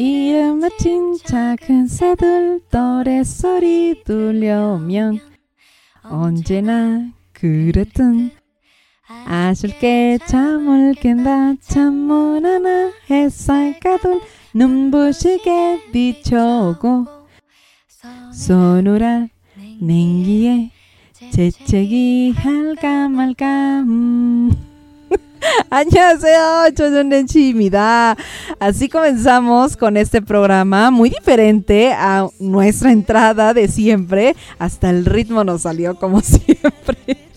이름 맞힌 작은 새들 노랫소리 들려오면 언제나 그랬던 아쉽게 잠을 깬다 창문 하나 햇살 가둔 눈부시게 비춰오고 서누라 냉기에 재채기 할까 말까 음. Annyeonghaseyo, Choyonrenchimida. Así comenzamos con este programa muy diferente a nuestra entrada de siempre. Hasta el ritmo nos salió como siempre.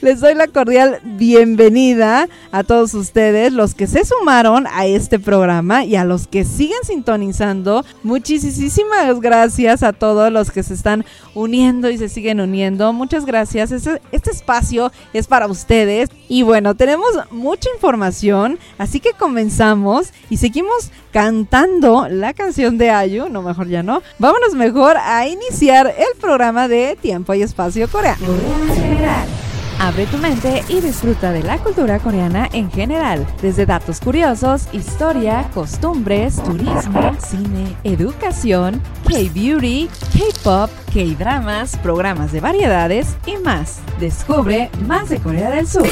Les doy la cordial bienvenida a todos ustedes, los que se sumaron a este programa y a los que siguen sintonizando. Muchísimas gracias a todos los que se están uniendo y se siguen uniendo. Muchas gracias. Este, espacio es para ustedes. Y bueno, tenemos mucha información, así que comenzamos y seguimos cantando la canción de Ayu. No, mejor ya no. Vámonos mejor a iniciar el programa de Tiempo y Espacio Coreano. Abre tu mente y disfruta de la cultura coreana en general, desde datos curiosos, historia, costumbres, turismo, cine, educación, K-beauty, K-pop, K-dramas, programas de variedades y más. Descubre más de Corea del Sur.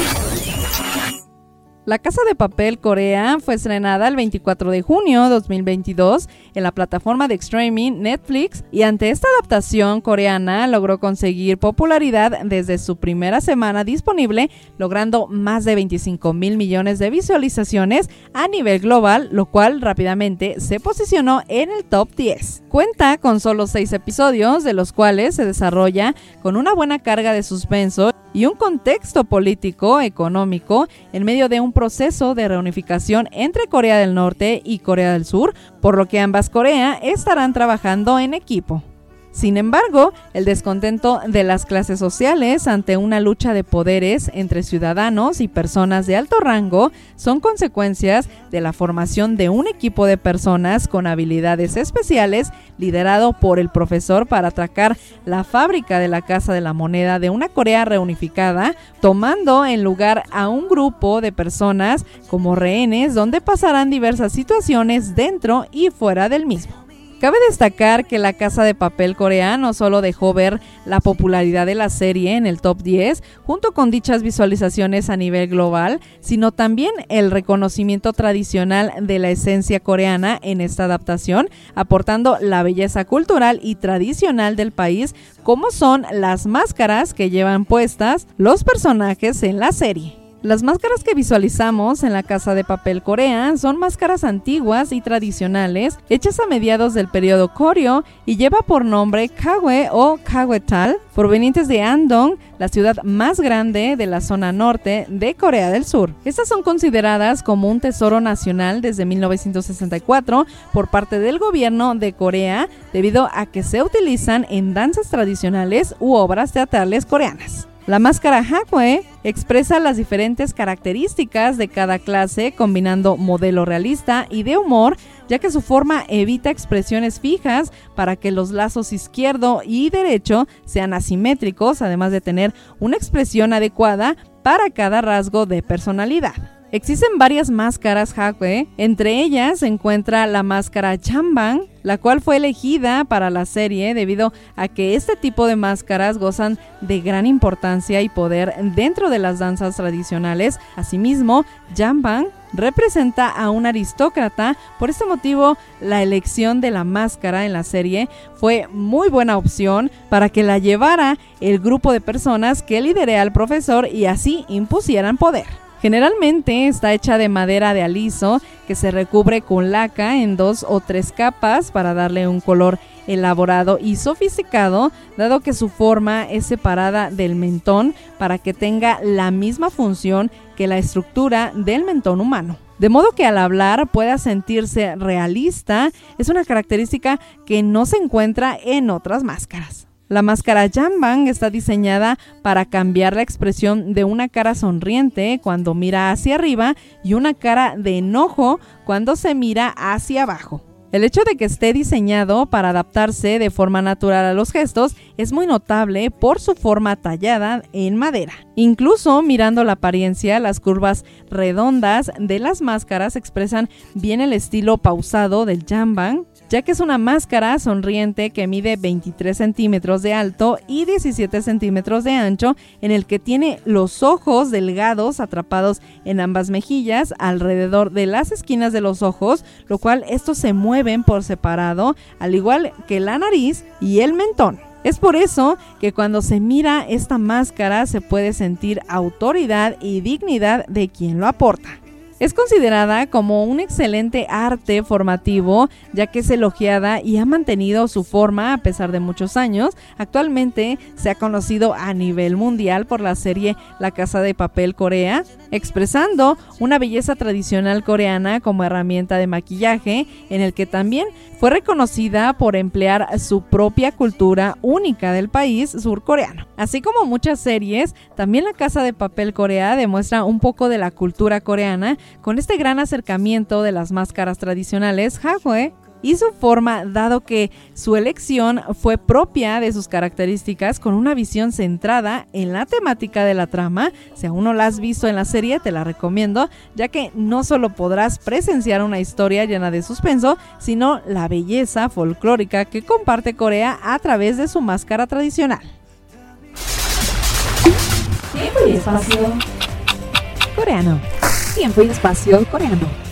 La Casa de Papel Corea fue estrenada el 24 de junio de 2022 en la plataforma de streaming Netflix y ante esta adaptación coreana logró conseguir popularidad desde su primera semana disponible, logrando más de 25 mil millones de visualizaciones a nivel global, lo cual rápidamente se posicionó en el top 10. Cuenta con solo seis episodios, de los cuales se desarrolla con una buena carga de suspenso y un contexto político, económico, en medio de un proceso de reunificación entre Corea del Norte y Corea del Sur, por lo que ambas Corea estarán trabajando en equipo. Sin embargo, el descontento de las clases sociales ante una lucha de poderes entre ciudadanos y personas de alto rango son consecuencias de la formación de un equipo de personas con habilidades especiales liderado por el profesor para atracar la fábrica de la Casa de la Moneda de una Corea reunificada, tomando en lugar a un grupo de personas como rehenes donde pasarán diversas situaciones dentro y fuera del mismo. Cabe destacar que La Casa de Papel coreano solo dejó ver la popularidad de la serie en el top 10, junto con dichas visualizaciones a nivel global, sino también el reconocimiento tradicional de la esencia coreana en esta adaptación, aportando la belleza cultural y tradicional del país, como son las máscaras que llevan puestas los personajes en la serie. Las máscaras que visualizamos en la Casa de Papel Corea son máscaras antiguas y tradicionales hechas a mediados del periodo Koryo y lleva por nombre Kawe o Kawetal, provenientes de Andong, la ciudad más grande de la zona norte de Corea del Sur. Estas son consideradas como un tesoro nacional desde 1964 por parte del gobierno de Corea debido a que se utilizan en danzas tradicionales u obras teatrales coreanas. La máscara Hakwe expresa las diferentes características de cada clase, combinando modelo realista y de humor, ya que su forma evita expresiones fijas para que los lazos izquierdo y derecho sean asimétricos, además de tener una expresión adecuada para cada rasgo de personalidad. Existen varias máscaras Hakwe, entre ellas se encuentra la máscara Chambang, la cual fue elegida para la serie debido a que este tipo de máscaras gozan de gran importancia y poder dentro de las danzas tradicionales. Asimismo, Jambang representa a un aristócrata, por este motivo la elección de la máscara en la serie fue muy buena opción para que la llevara el grupo de personas que lideré al profesor y así impusieran poder. Generalmente está hecha de madera de aliso que se recubre con laca en dos o tres capas para darle un color elaborado y sofisticado, dado que su forma es separada del mentón para que tenga la misma función que la estructura del mentón humano. De modo que al hablar pueda sentirse realista, es una característica que no se encuentra en otras máscaras. La máscara Jambang está diseñada para cambiar la expresión de una cara sonriente cuando mira hacia arriba y una cara de enojo cuando se mira hacia abajo. El hecho de que esté diseñado para adaptarse de forma natural a los gestos es muy notable por su forma tallada en madera. Incluso mirando la apariencia, las curvas redondas de las máscaras expresan bien el estilo pausado del jambang, ya que es una máscara sonriente que mide 23 centímetros de alto y 17 centímetros de ancho, en el que tiene los ojos delgados atrapados en ambas mejillas alrededor de las esquinas de los ojos, lo cual estos se mueven por separado, al igual que la nariz y el mentón. Es por eso que cuando se mira esta máscara se puede sentir autoridad y dignidad de quien lo aporta. Es considerada como un excelente arte formativo, ya que es elogiada y ha mantenido su forma a pesar de muchos años. Actualmente se ha conocido a nivel mundial por la serie La Casa de Papel Corea, expresando una belleza tradicional coreana como herramienta de maquillaje, en el que también fue reconocida por emplear su propia cultura única del país surcoreano. Así como muchas series, también La Casa de Papel Corea demuestra un poco de la cultura coreana con este gran acercamiento de las máscaras tradicionales y su forma, dado que su elección fue propia de sus características con una visión centrada en la temática de la trama. Si aún no la has visto en la serie, te la recomiendo, ya que no solo podrás presenciar una historia llena de suspenso, sino la belleza folclórica que comparte Corea a través de su máscara tradicional. Tiempo y espacio Coreano. Tiempo y espacio coreano.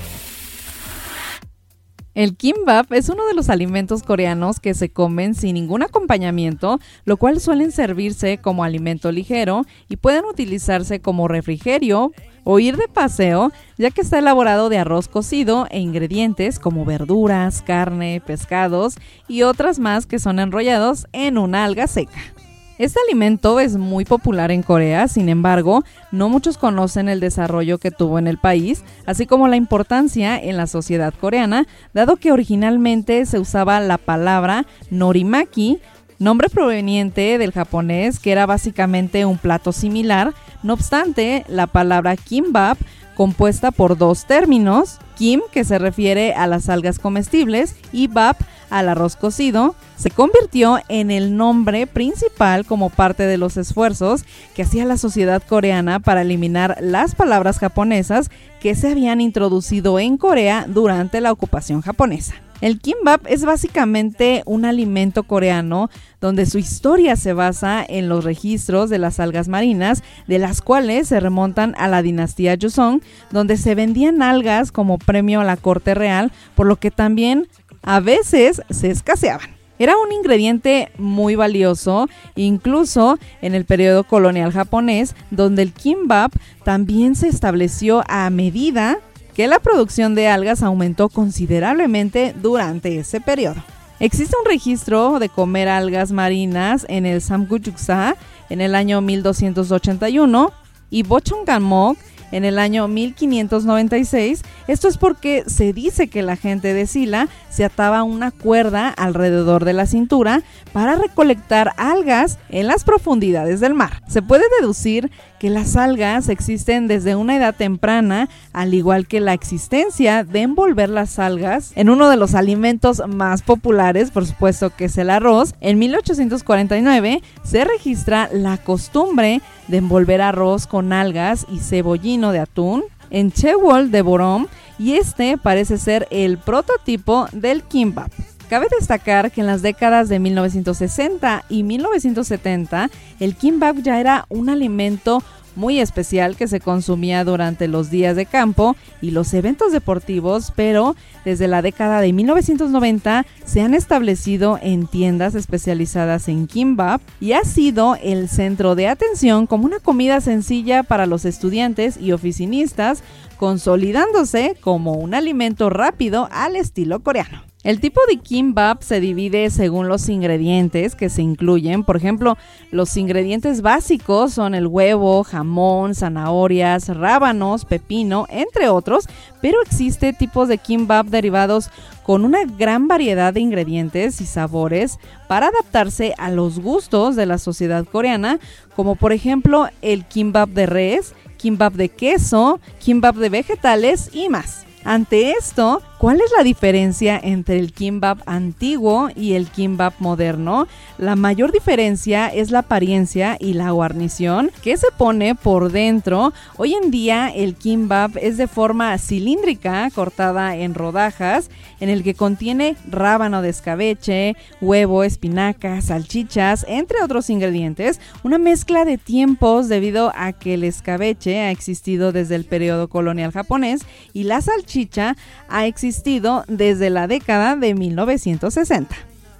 El kimbap es uno de los alimentos coreanos que se comen sin ningún acompañamiento, lo cual suelen servirse como alimento ligero y pueden utilizarse como refrigerio o ir de paseo, ya que está elaborado de arroz cocido e ingredientes como verduras, carne, pescados y otras más que son enrollados en una alga seca. Este alimento es muy popular en Corea, sin embargo, no muchos conocen el desarrollo que tuvo en el país, así como la importancia en la sociedad coreana, dado que originalmente se usaba la palabra norimaki, nombre proveniente del japonés que era básicamente un plato similar, no obstante, la palabra kimbap compuesta por dos términos, kim, que se refiere a las algas comestibles, y bap, al arroz cocido, se convirtió en el nombre principal como parte de los esfuerzos que hacía la sociedad coreana para eliminar las palabras japonesas que se habían introducido en Corea durante la ocupación japonesa. El kimbap es básicamente un alimento coreano donde su historia se basa en los registros de las algas marinas, de las cuales se remontan a la dinastía Joseon, donde se vendían algas como premio a la corte real, por lo que también a veces se escaseaban. Era un ingrediente muy valioso, incluso en el periodo colonial japonés, donde el kimbap también se estableció a medida que la producción de algas aumentó considerablemente durante ese periodo. Existe un registro de comer algas marinas en el Samguyuksa en el año 1281 y Bochongamok en el año 1596. Esto es porque se dice que la gente de Sila se ataba una cuerda alrededor de la cintura para recolectar algas en las profundidades del mar. Se puede deducir que las algas existen desde una edad temprana, al igual que la existencia de envolver las algas en uno de los alimentos más populares, por supuesto que es el arroz. En 1849 se registra la costumbre de envolver arroz con algas y cebollino de atún en Chewol de Borom y este parece ser el prototipo del kimbap. Cabe destacar que en las décadas de 1960 y 1970 el kimbap ya era un alimento muy especial que se consumía durante los días de campo y los eventos deportivos, pero desde la década de 1990 se han establecido en tiendas especializadas en kimbap y ha sido el centro de atención como una comida sencilla para los estudiantes y oficinistas, consolidándose como un alimento rápido al estilo coreano. El tipo de kimbap se divide según los ingredientes que se incluyen. Por ejemplo, los ingredientes básicos son el huevo, jamón, zanahorias, rábanos, pepino, entre otros, pero existe tipos de kimbap derivados con una gran variedad de ingredientes y sabores para adaptarse a los gustos de la sociedad coreana, como por ejemplo el kimbap de res, kimbap de queso, kimbap de vegetales y más. Ante esto, ¿Cuál es la diferencia entre el kimbap antiguo y el kimbap moderno? La mayor diferencia es la apariencia y la guarnición que se pone por dentro. Hoy en día el kimbap es de forma cilíndrica, cortada en rodajas, en el que contiene rábano de escabeche, huevo, espinacas, salchichas, entre otros ingredientes. Una mezcla de tiempos debido a que el escabeche ha existido desde el periodo colonial japonés y la salchicha ha existido desde la década de 1960.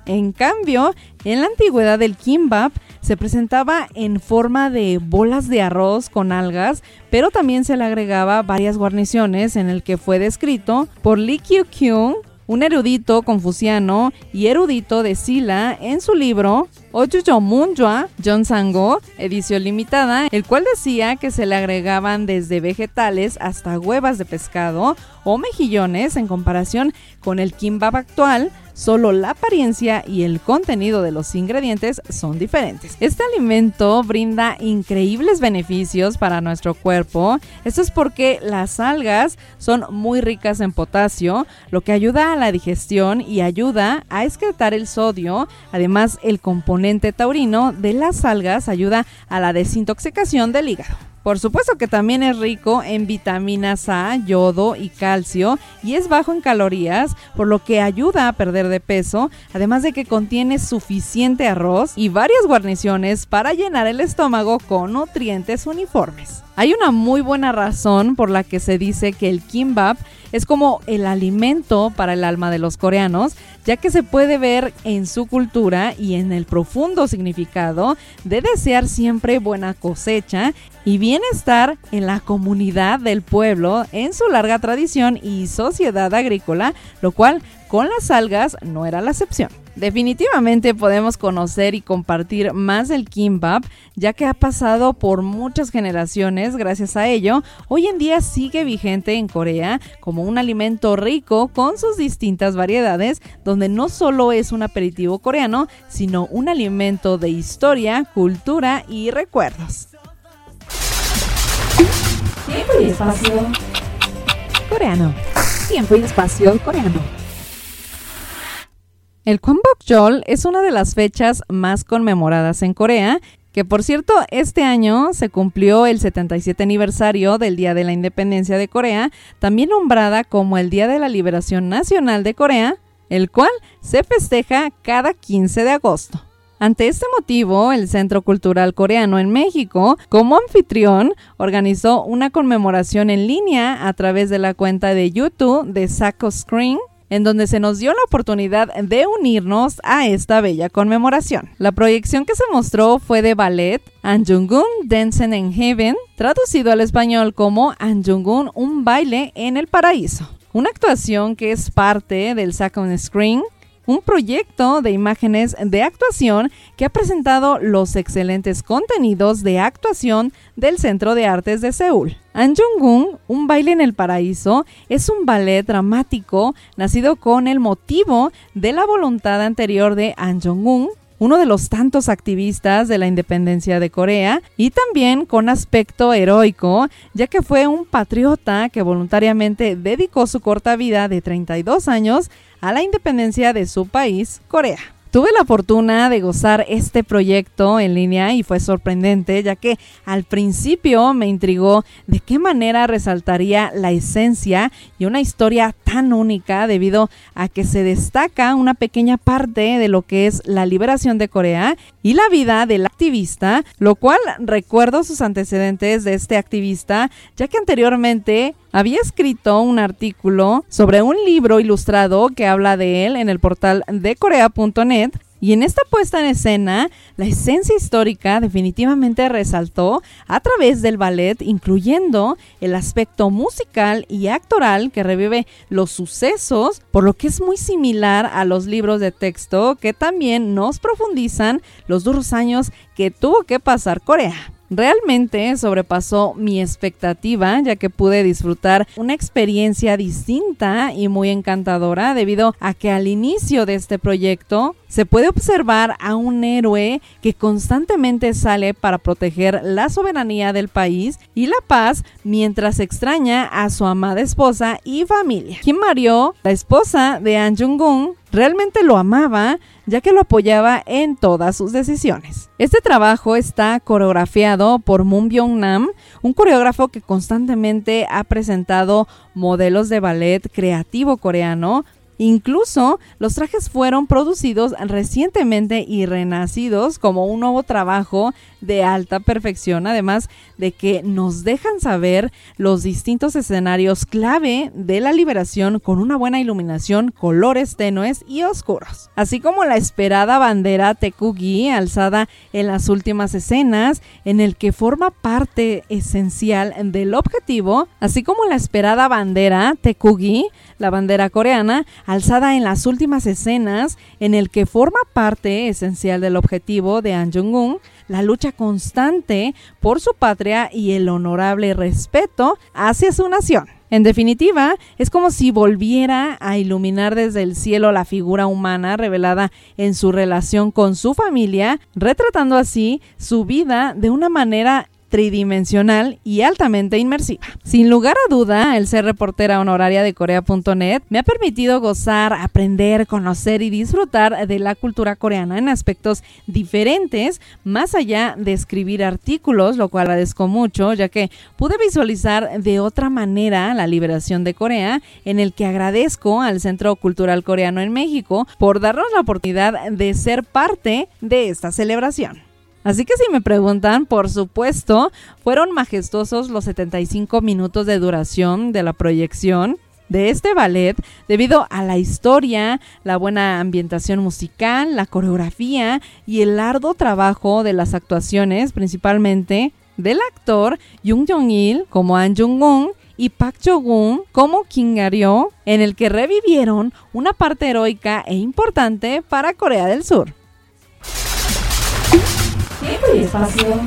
En cambio, en la antigüedad el kimbap se presentaba en forma de bolas de arroz con algas, pero también se le agregaba varias guarniciones en el que fue descrito por Lee Kyu-kyung, un erudito confuciano y erudito de Sila en su libro Ojujo Munjua John Sango, edición limitada, el cual decía que se le agregaban desde vegetales hasta huevas de pescado o mejillones en comparación con el kimbap actual, solo la apariencia y el contenido de los ingredientes son diferentes. Este alimento brinda increíbles beneficios para nuestro cuerpo. Esto es porque las algas son muy ricas en potasio, lo que ayuda a la digestión y ayuda a excretar el sodio. Además, el componente taurino de las algas ayuda a la desintoxicación del hígado. Por supuesto que también es rico en vitaminas A, yodo y calcio y es bajo en calorías, por lo que ayuda a perder de peso, además de que contiene suficiente arroz y varias guarniciones para llenar el estómago con nutrientes uniformes. Hay una muy buena razón por la que se dice que el kimbap es como el alimento para el alma de los coreanos, ya que se puede ver en su cultura y en el profundo significado de desear siempre buena cosecha y bienestar en la comunidad del pueblo en su larga tradición y sociedad agrícola, lo cual con las algas no era la excepción. Definitivamente podemos conocer y compartir más del kimbap, ya que ha pasado por muchas generaciones. Gracias a ello, hoy en día sigue vigente en Corea como un alimento rico con sus distintas variedades, donde no solo es un aperitivo coreano, sino un alimento de historia, cultura y recuerdos. Tiempo y espacio coreano. Tiempo y espacio coreano. El Kwambokjol es una de las fechas más conmemoradas en Corea, que por cierto este año se cumplió el 77 aniversario del Día de la Independencia de Corea, también nombrada como el Día de la Liberación Nacional de Corea, el cual se festeja cada 15 de agosto. Ante este motivo, el Centro Cultural Coreano en México, como anfitrión, organizó una conmemoración en línea a través de la cuenta de YouTube de Sako Screen en donde se nos dio la oportunidad de unirnos a esta bella conmemoración. La proyección que se mostró fue de ballet Anjungun Dancing in Heaven, traducido al español como Anjungun Un baile en el paraíso. Una actuación que es parte del Second Screen, un proyecto de imágenes de actuación que ha presentado los excelentes contenidos de actuación del Centro de Artes de Seúl. Anjungun, Un baile en el paraíso, es un ballet dramático nacido con el motivo de la voluntad anterior de Anjungun, uno de los tantos activistas de la independencia de Corea, y también con aspecto heroico, ya que fue un patriota que voluntariamente dedicó su corta vida de 32 años a la independencia de su país, Corea. Tuve la fortuna de gozar este proyecto en línea y fue sorprendente ya que al principio me intrigó de qué manera resaltaría la esencia y una historia tan única debido a que se destaca una pequeña parte de lo que es la liberación de Corea y la vida del activista, lo cual recuerdo sus antecedentes de este activista ya que anteriormente había escrito un artículo sobre un libro ilustrado que habla de él en el portal de corea.net Y en esta puesta en escena, la esencia histórica definitivamente resaltó a través del ballet, incluyendo el aspecto musical y actoral que revive los sucesos, por lo que es muy similar a los libros de texto que también nos profundizan los duros años que tuvo que pasar Corea. Realmente sobrepasó mi expectativa ya que pude disfrutar una experiencia distinta y muy encantadora debido a que al inicio de este proyecto se puede observar a un héroe que constantemente sale para proteger la soberanía del país y la paz mientras extraña a su amada esposa y familia. Kim Mario, la esposa de An Jung-gun, realmente lo amaba ya que lo apoyaba en todas sus decisiones. Este trabajo está coreografiado por Moon Byung-nam, un coreógrafo que constantemente ha presentado modelos de ballet creativo coreano Incluso los trajes fueron producidos recientemente y renacidos como un nuevo trabajo de alta perfección, además de que nos dejan saber los distintos escenarios clave de la liberación con una buena iluminación, colores tenues y oscuros, así como la esperada bandera Tekugi alzada en las últimas escenas, en el que forma parte esencial del objetivo, así como la esperada bandera Tekugi, la bandera coreana, alzada en las últimas escenas, en el que forma parte esencial del objetivo de An Jong-un, la lucha constante por su patria y el honorable respeto hacia su nación. En definitiva, es como si volviera a iluminar desde el cielo la figura humana revelada en su relación con su familia, retratando así su vida de una manera tridimensional y altamente inmersiva. Sin lugar a duda, el ser reportera honoraria de Corea.net me ha permitido gozar, aprender, conocer y disfrutar de la cultura coreana en aspectos diferentes, más allá de escribir artículos, lo cual agradezco mucho, ya que pude visualizar de otra manera la liberación de Corea, en el que agradezco al Centro Cultural Coreano en México por darnos la oportunidad de ser parte de esta celebración. Así que si me preguntan, por supuesto, fueron majestuosos los 75 minutos de duración de la proyección de este ballet debido a la historia, la buena ambientación musical, la coreografía y el arduo trabajo de las actuaciones, principalmente del actor Jung Jong-il como An Jung-gun y Park Jo-gun como Kim Ga-ryo, en el que revivieron una parte heroica e importante para Corea del Sur. Tiempo y espacio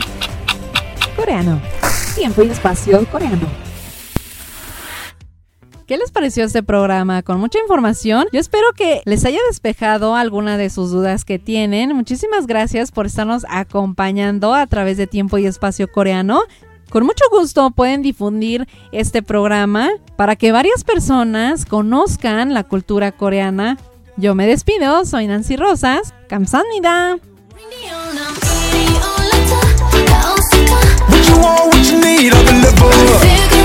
coreano. Tiempo y espacio coreano. ¿Qué les pareció este programa? Con mucha información. Yo espero que les haya despejado alguna de sus dudas que tienen. Muchísimas gracias por estarnos acompañando a través de Tiempo y Espacio Coreano. Con mucho gusto pueden difundir este programa para que varias personas conozcan la cultura coreana. Yo me despido, soy Nancy Rosas. Kamsahamnida. What you want, what you need, I'll deliver.